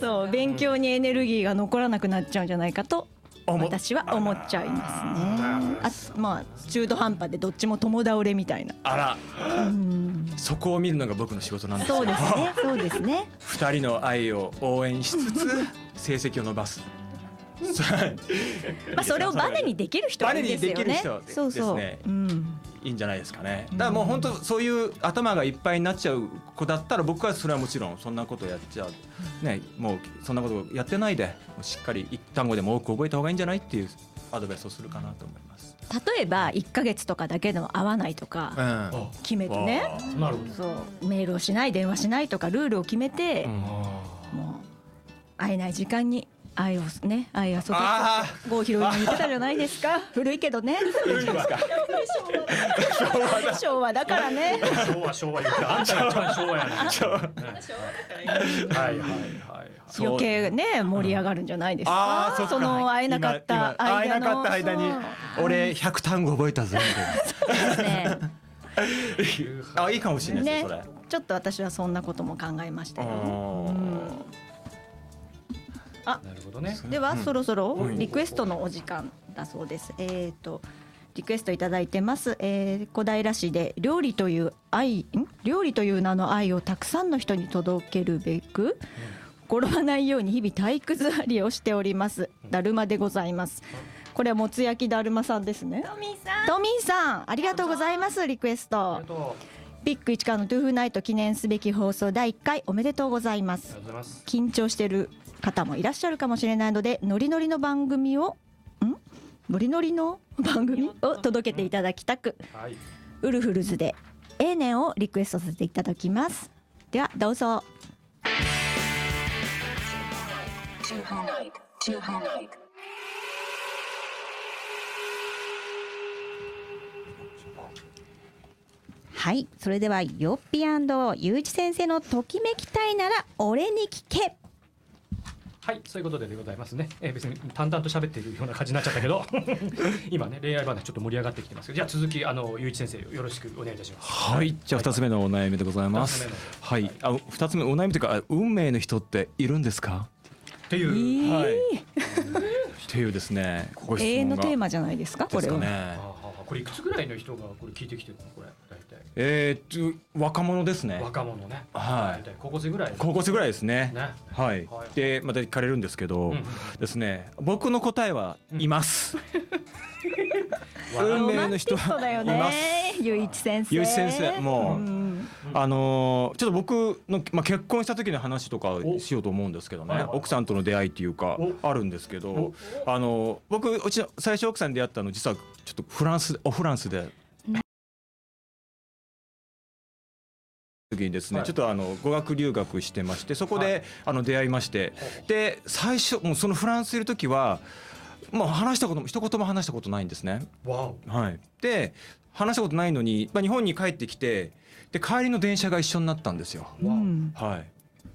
そう勉強にエネルギーが残らなくなっちゃうんじゃないかと私は思っちゃいますね。あまあ中途半端でどっちも共倒れみたいな。あら。そこを見るのが僕の仕事なんですよ。そうですね。そうですね。二人の愛を応援しつつ 成績を伸ばすまあそれをバネにできる人はいいですよバネにでねきる人そうそう、ですね。うん。いいんじゃないですかね。だからもう本当そういう頭がいっぱいになっちゃう子だったら僕はそれはもちろんそんなことやっちゃう。ねもうそんなことやってないでしっかり一単語でも多く覚えた方がいいんじゃないっていうアドバイスをするかなと思います。例えば1ヶ月とかだけでも会わないとかうん。決めてね。なるほど。そう。メールをしない電話しないとかルールを決めて、もう会えない時間に愛をね愛を注ぐあ郷ひろみに言ってたじゃないですか。古いけどね。古いですか？昭和だ。からね。昭和昭和言ってあんたが一番昭和やな。ねはいはいはいはい。そう余計ね盛り上がるんじゃないですか。あーそっか。その会えなかった会えなかった間にそう。俺100単語覚えたぞみですね。たいなあいいかもしれないですねね。それ。ちょっと私はそんなことも考えましたよなるほどね。では、そろそろはいリクエストのお時間だそうです。えっ、とリクエストいただいてます。えー、小平市で料理という愛、ん？料理という名の愛をたくさんの人に届けるべく、転ばないように日々体育座りをしております。だるまでございます。これはもつ焼きだるまさんですね。トミーさん。トミーさん、ありがとうございます。リクエスト。ビッグ市川のトゥーフーナイト記念すべき放送第1回おめでとうございます。緊張してる方もいらっしゃるかもしれないのでノリノリの番組をん？ノリノリの番組を届けていただきたくはい。ウルフルズで「ええねん」をリクエストさせていただきます。ではどうぞはいそれではヨッピーゆういち先生のときめきたいなら俺に聞けはい、そういうことででございますね。えー別に淡々と喋っているような感じになっちゃったけど、今ね恋愛話ちょっと盛り上がってきてますけど、じゃあ続きあのゆういち先生よろしくお願いいたします。はい、じゃあ二つ目のお悩みでございます。はい、あ二つ目お悩みというかあ運命の人っているんですか？っていう。はい。っていうですね、ご質永遠のテーマじゃないですかこれはですかねあ。あこれいくつぐらいの人がこれ聞いてきてるのこれ。えーっと若者ですね。若者ね。はい高校生ぐらい。高校生ぐらいですね。ね。はいはい。でまた聞かれるんですけど、うんですね、僕の答えはいます。運命の人そうだよはいます。ねゆういち先生ゆういち先生もううんあのーちょっと僕の、まあ、結婚した時の話とかおしようと思うんですけどねはいはいはい奥さんとの出会いっていうかおあるんですけどあのー僕うちの最初奥さんに出会ったの実はちょっとフランスおフランスで。時にですね、はい。ちょっとあの語学留学してましてそこで、はい。あの出会いましてで最初もうそのフランスいる時はもう話したことも一言も話したことないんですね。はい、で話したことないのに、まあ、日本に帰ってきてで帰りの電車が一緒になったんですよ。はい、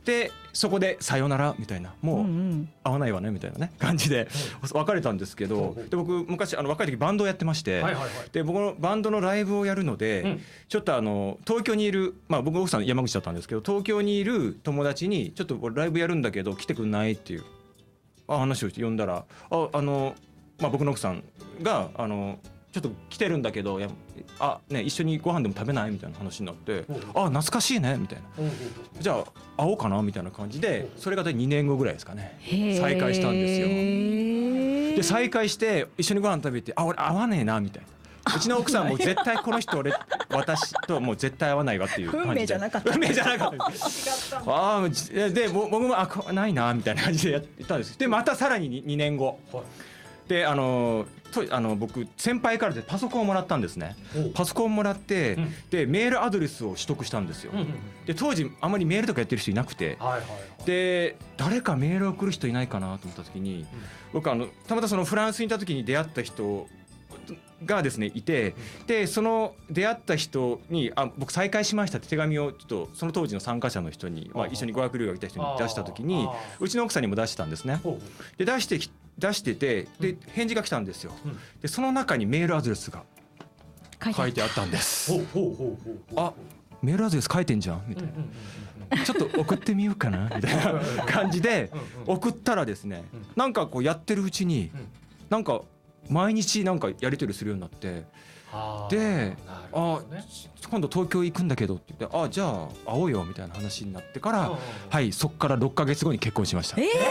でそこで「さよなら」みたいな。もううん会わないわねみたいなね感じで別れたんですけどで僕昔あの若い時バンドをやってまして。で僕のバンドのライブをやるので、うん。ちょっとあの東京にいる、まあ、僕奥さん山口だったんですけど東京にいる友達にちょっと俺ライブやるんだけど来てくんないっていうあ話をして呼んだらああの、まあ、僕の奥さんがあのちょっと来てるんだけどやあ、ね、一緒にご飯でも食べないみたいな話になってあ懐かしいねみたいな。じゃあ会おうかなみたいな感じでそれが大体2年後ぐらいですかね。再会したんですよ。で再会して一緒にご飯食べてあ俺合わねえなみたいな。うちの奥さんも絶対この人俺私ともう絶対合わないわっていう感じで。運命じゃなかった。運命じゃなかった。ああじでぼ僕もあこないなみたいな感じでやったんです。でまたさらに 2, 年後。はい。であのとあの僕先輩からでパソコンをもらったんですね。パソコンをもらって、うん。でメールアドレスを取得したんですよ、うんうんで当時あまりメールとかやってる人いなくて。はいはいはい。で誰かメールを送る人いないかなと思った時に、僕あのたまたまそのフランスにいた時に出会った人がですねいてでその出会った人にあ僕再会しましたって手紙をちょっとその当時の参加者の人に、まあ、一緒に語学留学来た人に出した時にうちの奥さんにも出したんですね。で出してき出しててで返事が来たんですよ。でその中にメールアドレスが書いてあった。んです。あメールアドレス書いてんじゃん？みたいな。ちょっと送ってみようかな？みたいな感じで送ったらですねなんかこうやってるうちになんか毎日なんかやり取りするようになってで「あ今度東京行くんだけど」って言って「あじゃあ会おうよ」みたいな話になってからはいそっから6か月後に結婚しました。え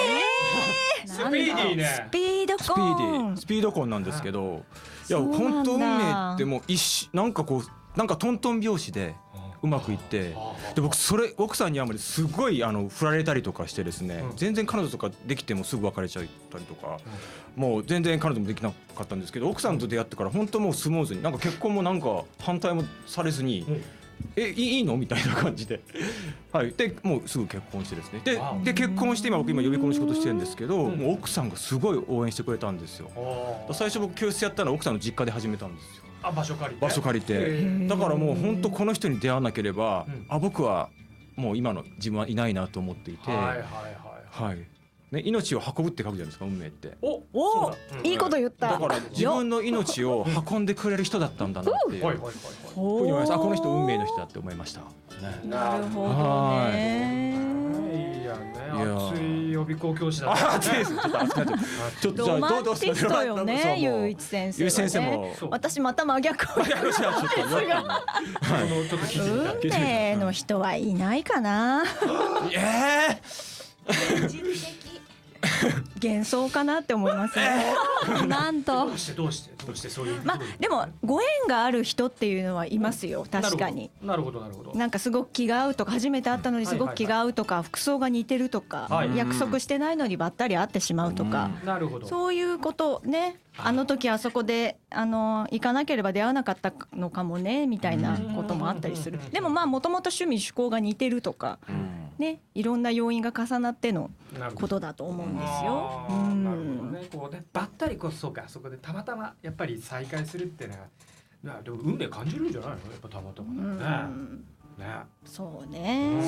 スピーディーね。スピードスピーディンー。スピード婚なんですけどいや本当運命ってもう一瞬なんかこうなんかトントン拍子でうまくいってで僕それ奥さんにはまですごいあの振られたりとかしてですね全然彼女とかできてもすぐ別れちゃったりとかもう全然彼女もできなかったんですけど奥さんと出会ってから本当もうスムーズになんか結婚もなんか反対もされずに。えいいいいのみたいな感じで、はい、でもうすぐ結婚してですね。でで結婚して今僕今予備校の仕事してるんですけど、もう奥さんがすごい応援してくれたんですよ。最初僕教室やったのは奥さんの実家で始めたんですよあ場所借りて。場所借りて。だからもう本当この人に出会わなければ、あ僕はもう今の自分はいないなと思っていて、はいはいはいはい。ね、命を運ぶって書くじゃないですか運命って。おおいいこと言った。だから自分の命を運んでくれる人だったんだなっていう。はいはいはいふうに思いましたあこの人運命の人だって思いました、ね、なるほどはい。ねいやねいや熱い予備校教師だあ 熱いですちょっと熱くなっちゃう。ちょっとどうどうティストよねそうもゆうういち先生ゆういち先生も。私また真逆を ちょっと運命の人はいないかな。え幻想かなって思います。ねなんと。どうしてどうしてどうしてそういうまあでもご縁がある人っていうのはいますよ確かに。なるほどなるほどなんかすごく気が合うとか初めて会ったのにすごく気が合うとか服装が似てるとかはい。約束してないのにばったり会ってしまうとかなるほど。そういうことね。あの時あそこであの行かなければ出会わなかったのかもねみたいなこともあったりする。でもまあもともと趣味趣向が似てるとかねいろんな要因が重なってのことだと思うんですよ。なるほどうんね。こうねばったりこそそうかそこでたまたまやっぱり再会するってのはなでも運命感じるんじゃないの？やっぱたまたまねん。ね。そうね。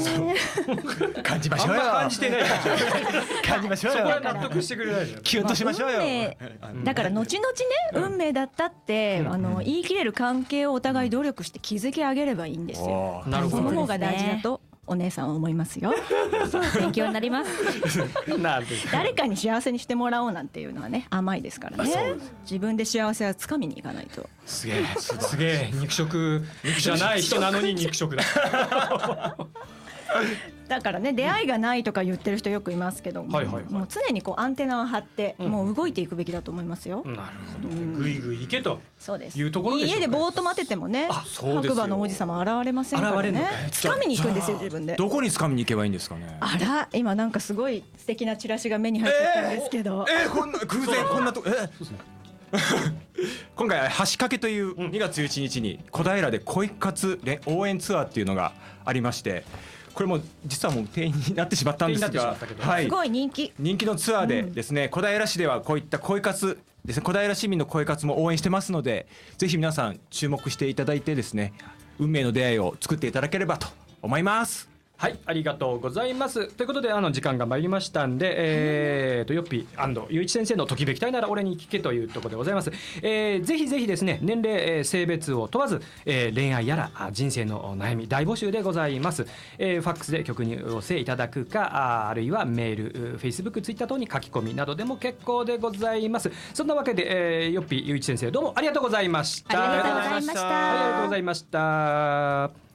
感じましょうよ。感じてない 感じましょうそこはよ納得してくれないじゃんキュンとしましょうよ、運命。だから後々ね運命だったってあの言い切れる関係をお互い努力して築き上げればいいんですよ。なるほど。その方が大事だとお姉さんは思いますよ。勉強になります。誰かに幸せにしてもらおうなんていうのはね甘いですからね。自分で幸せはつかみにいかないと。すげえ。すげえ。肉食じゃない人なのに肉食だ だからね出会いがないとか言ってる人よくいますけども、はいはいはい。もう常にこうアンテナを張って、もう動いていくべきだと思いますよ。なるほど。ぐいぐい行けと。そうです。いうところでしょうか家でぼーっと待っててもね、そうですよ。白馬の王子様現れませんからね。掴みに行くんですよ自分で。どこに掴みに行けばいいんですかね？あら今なんかすごい素敵なチラシが目に入っちゃったんですけど。えー、こんな偶然こんなとこえ 今回は橋掛という2月11日に小平で恋活連応援ツアーっていうのがありましてこれも実はもう定員になってしまったんですがはい。すごい人気。人気のツアーでですね、小平市ではこういった恋活ですね小平市民の恋活も応援してますのでぜひ皆さん注目していただいてですね運命の出会いを作っていただければと思いますはい、ありがとうございます。ということで、あの時間が参りましたんで、えー、とよっぴゆういち先生のときべきたいなら俺に聞けというところでございます。えー、ぜひぜひですね、年齢、えー性別を問わず、えー恋愛やらあ人生のお悩み大募集でございます。えー、ファックスで曲にお寄せいただくか、ああるいはメール、フェイスブック、ツイッター等に書き込みなどでも結構でございます。そんなわけで、えー、よっぴゆういち先生どうもありがとうございました。ありがとうございましたはい、ありがとうございました。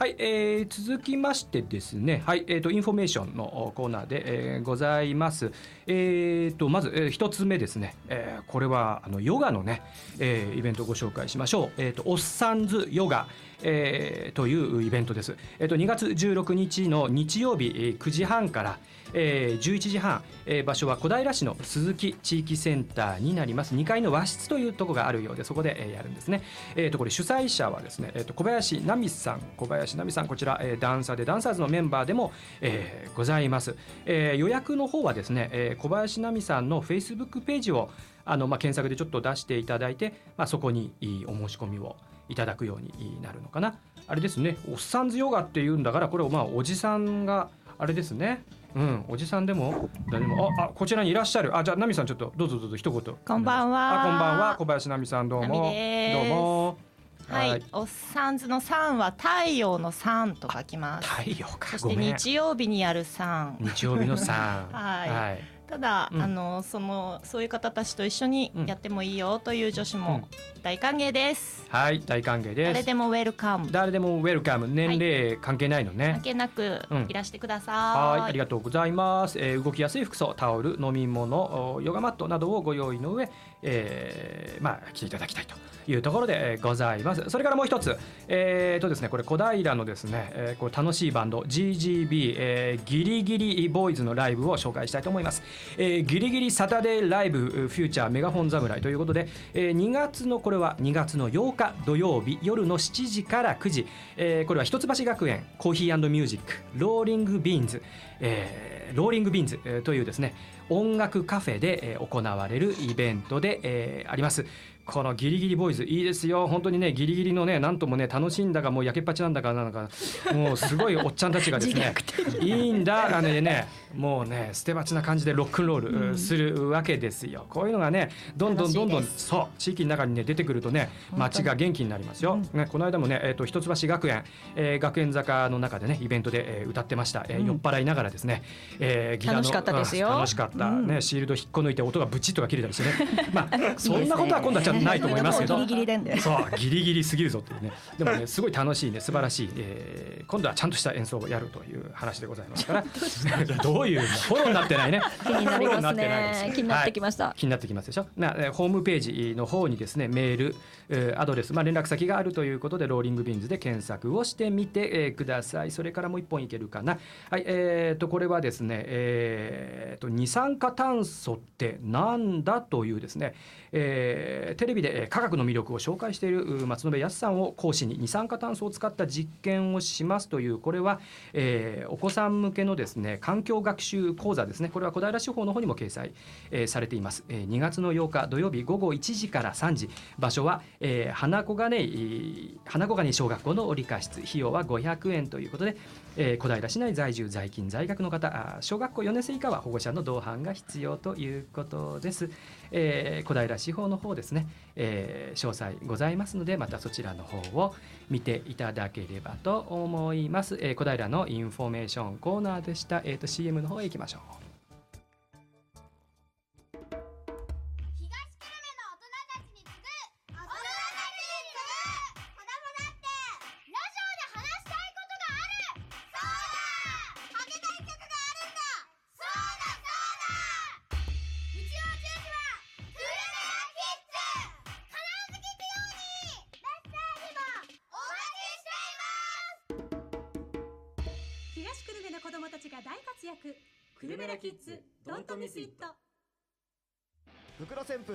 はい、えー続きましてですね、はい、えっーとインフォメーションのコーナーで、えーございます。えっーとまず、えー一つ目ですね、えーこれはあのヨガのね、えーイベントをご紹介しましょう。えっーとおっさんずヨガ。えーというイベントです。えっー、と2月16日の日曜日えー9時半から、えー11時半、えー場所は小平市の鈴木地域センターになります2階の和室というとこがあるようでそこで、えーやるんですね。えー、とこれ主催者はですね、えー、と小林奈美さん小林奈美さんこちら、えーダンサーでダンサーズのメンバーでも、えーございます。えー予約の方はですね、えー小林奈美さんのフェイスブックページをあのまあ検索でちょっと出していただいて、まあそこにお申し込みをいただくようになるのかな。あれですね、おっさんずヨガっていうんだからこれをまあおじさんがあれですね。うん、おじさんでも誰でもああこちらにいらっしゃる。あじゃあナミさんちょっとどうぞどうぞ一言。こんばんは。あこんばんは。小林奈美さんどうも。どうも。はい、おっさんずの三は太陽の三と書きます。太陽か。そして日曜日にやる三。日曜日の三 はい。はいただ、うんあのそのそういう方たちと一緒にやってもいいよという女子も大歓迎です。はい大歓迎です誰でもウェルカム。誰でもウェルカム年齢関係ないのね、関係なくうんいらしてください。はい、ありがとうございます。えー動きやすい服装、タオル、飲み物、おヨガマットなどをご用意の上、えーまあ来ていただきたいというところでえーございます。それからもう一つ、えーとですね、これ小平のですね、えーこれ楽しいバンド GGB、えーギリギリボーイズのライブを紹介したいと思います。えーギリギリサタデーライブフューチャーメガホン侍ということで、えー2月のこれは2月の8日土曜日夜の7時から9時、えーこれは一橋学園コーヒーミュージックローリングビーンズ、えーローリングビーンズえーというですね音楽カフェでえー行われるイベントでえーあります。このギリギリボーイズいいですよ。本当にねギリギリのねなんともね楽しいんだかもうやけっぱちなんだかなんかもうすごいおっちゃんたちがですね いいんだ。あのねもうね捨て鉢な感じでロックンロールするわけですよ、こういうのがねどんどんどんどんそう地域の中にね出てくるとね街が元気になりますよ、ね、この間もね、えー、と一橋学園、えー学園坂の中でねイベントで、えー歌ってました、えーうん。酔っ払いながらですね、えーギターの楽しかったですよ。うん楽しかった、うん。ねシールド引っこ抜いて音がブチッとか切れたりしてね。まあそんなことは今度はちょっとないと思いますけど。ギリギリで。そうギリギリすぎるぞっていうね。でもねすごい楽しいね素晴らしい、えー今度はちゃんとした演奏をやるという話でございますから。どういうフォローになってないね。気になりますフォローになってないです。ね気になってきました、はい。気になってきますでしょ？なえーホームページの方にですねメールえーアドレス、まあ、連絡先があるということでローリングビーンズで検索をしてみて、えーください。それからもう一本いけるかな。はいえー、とこれはですね、えー、と二酸化炭素ってなんだというですね、えーテレビで科学の魅力を紹介している松延康さんを講師に二酸化炭素を使った実験をしますというこれは、えーお子さん向けのですね環境学習講座ですね。これは小平司法の方にも掲載、えーされています、えー2月の8日土曜日午後1時から3時。場所は、えー花小金井花小金井小学校の理科室費用は500円ということで、えー小平市内在住在勤在学の方小学校4年生以下は保護者の同伴が必要ということです、えー小平市報の方ですね、えー詳細ございますのでまたそちらの方を見ていただければと思います、えー小平のインフォメーションコーナーでした、えー、と CM の方へ行きましょう。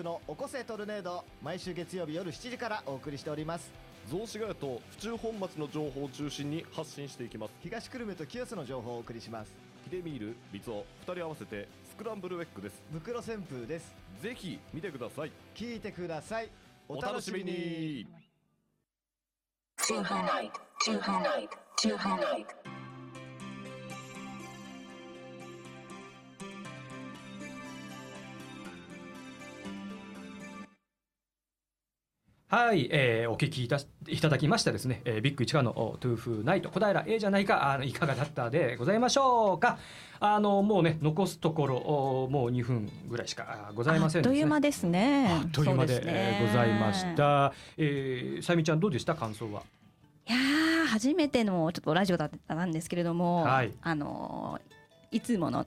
のおこせトルネード毎週月曜日夜7時からお送りしております。雑司ヶ谷と府中本町の情報を中心に発信していきます。東久留米と清瀬の情報をお送りします。ヒデミール、ビツオ2人合わせてスクランブルウェックです。袋旋風です。ぜひ見てください。聞いてください。お楽しみに。tonight. はい、えー、お聞きいたいただきましたですね、えー、ビッグ市川のおトゥーフーナイト小平 A じゃないかあのいかがだったでございましょうか。あのもうね残すところおもう2分ぐらいしかあございませんあっという間ですね。あっという間でそうすね。えーございました、えー、さゆみちゃんどうでした感想は？いやー初めてのちょっとラジオだったんですけれども、はい。あのーいつもの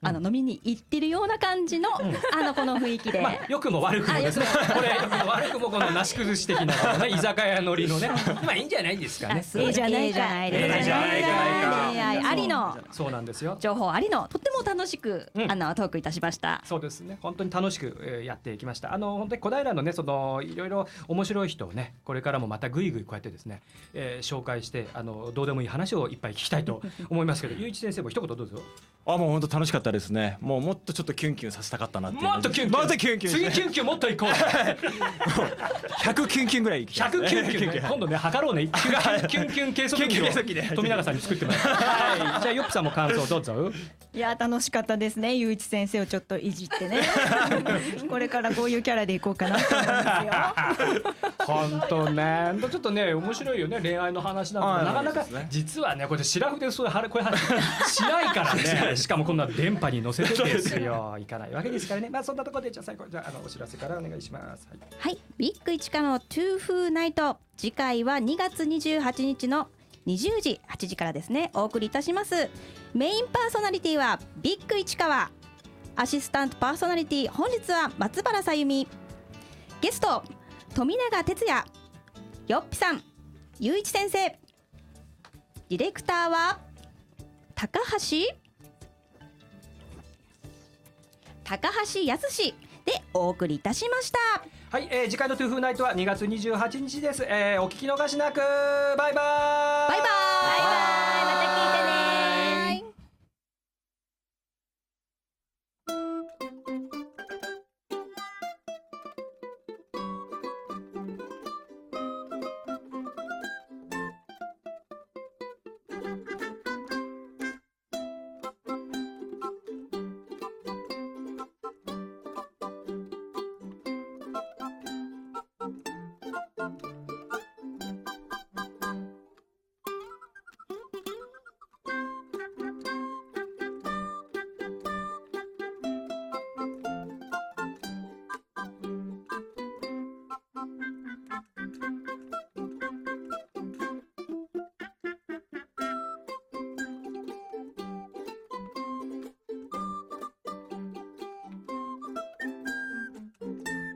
あの飲みに行ってるような感じの、あのこの雰囲気で、まあ、良くも悪くもですね。これ悪くもこのなし崩し的なね 居酒屋乗りのね。まあいいんじゃないですかね。あいいじゃないじゃないですか。いいじゃないか。恋愛ありのそうなんですよ。情報ありのとっても楽しく、あのトークいたしました。そうですね。本当に楽しくえーやっていきました。あの本当に小平のねそのいろいろ面白い人をねこれからもまたぐいぐいこうやってですね、えー紹介してあのどうでもいい話をいっぱい聞きたいと思いますけど ゆういち先生も一言どうぞ。あもう本当楽しかったったですね。もうもっとちょっとキュンキュンさせたかったなっていう。もっとキュンキュン。もっとキュンキュン。次キュンキュンもっと行こう。100キュンキュンぐらい。行きたい100キュンキュンね今度ね測ろうね。キュンキュンキュン 計測器でを富永さんに作ってもらう。はい。じゃあヨップさんも感想どうぞ。いや楽しかったですね。ゆういち先生をちょっといじってね。これからこういうキャラでいこうかなと思いますよ。本当ね。ちょっとね面白いよね。恋愛の話なんはい。かなかなか実はねこれシラフでそういう話こういう話 しないからね。しかもこんな電波に乗せてですよ。いかないわけですからね。まあそんなところでじゃあ最後じゃああのお知らせからお願いします。はい。はい、ビッグ一華のトゥーフーナイト次回は2月28日の20時8時からですね。お送りいたします。メインパーソナリティはビッグ市川アシスタントパーソナリティ本日は松原さゆみ。ゲスト富永哲也。よっぴさん。ゆういち先生。ディレクターは高橋高橋康でお送りいたしました。はい、えー、次回のトゥーフーナイトは2月28日です、えー、お聞き逃しなく。バイバーイ。バイバイバイ。バイまた聞いてね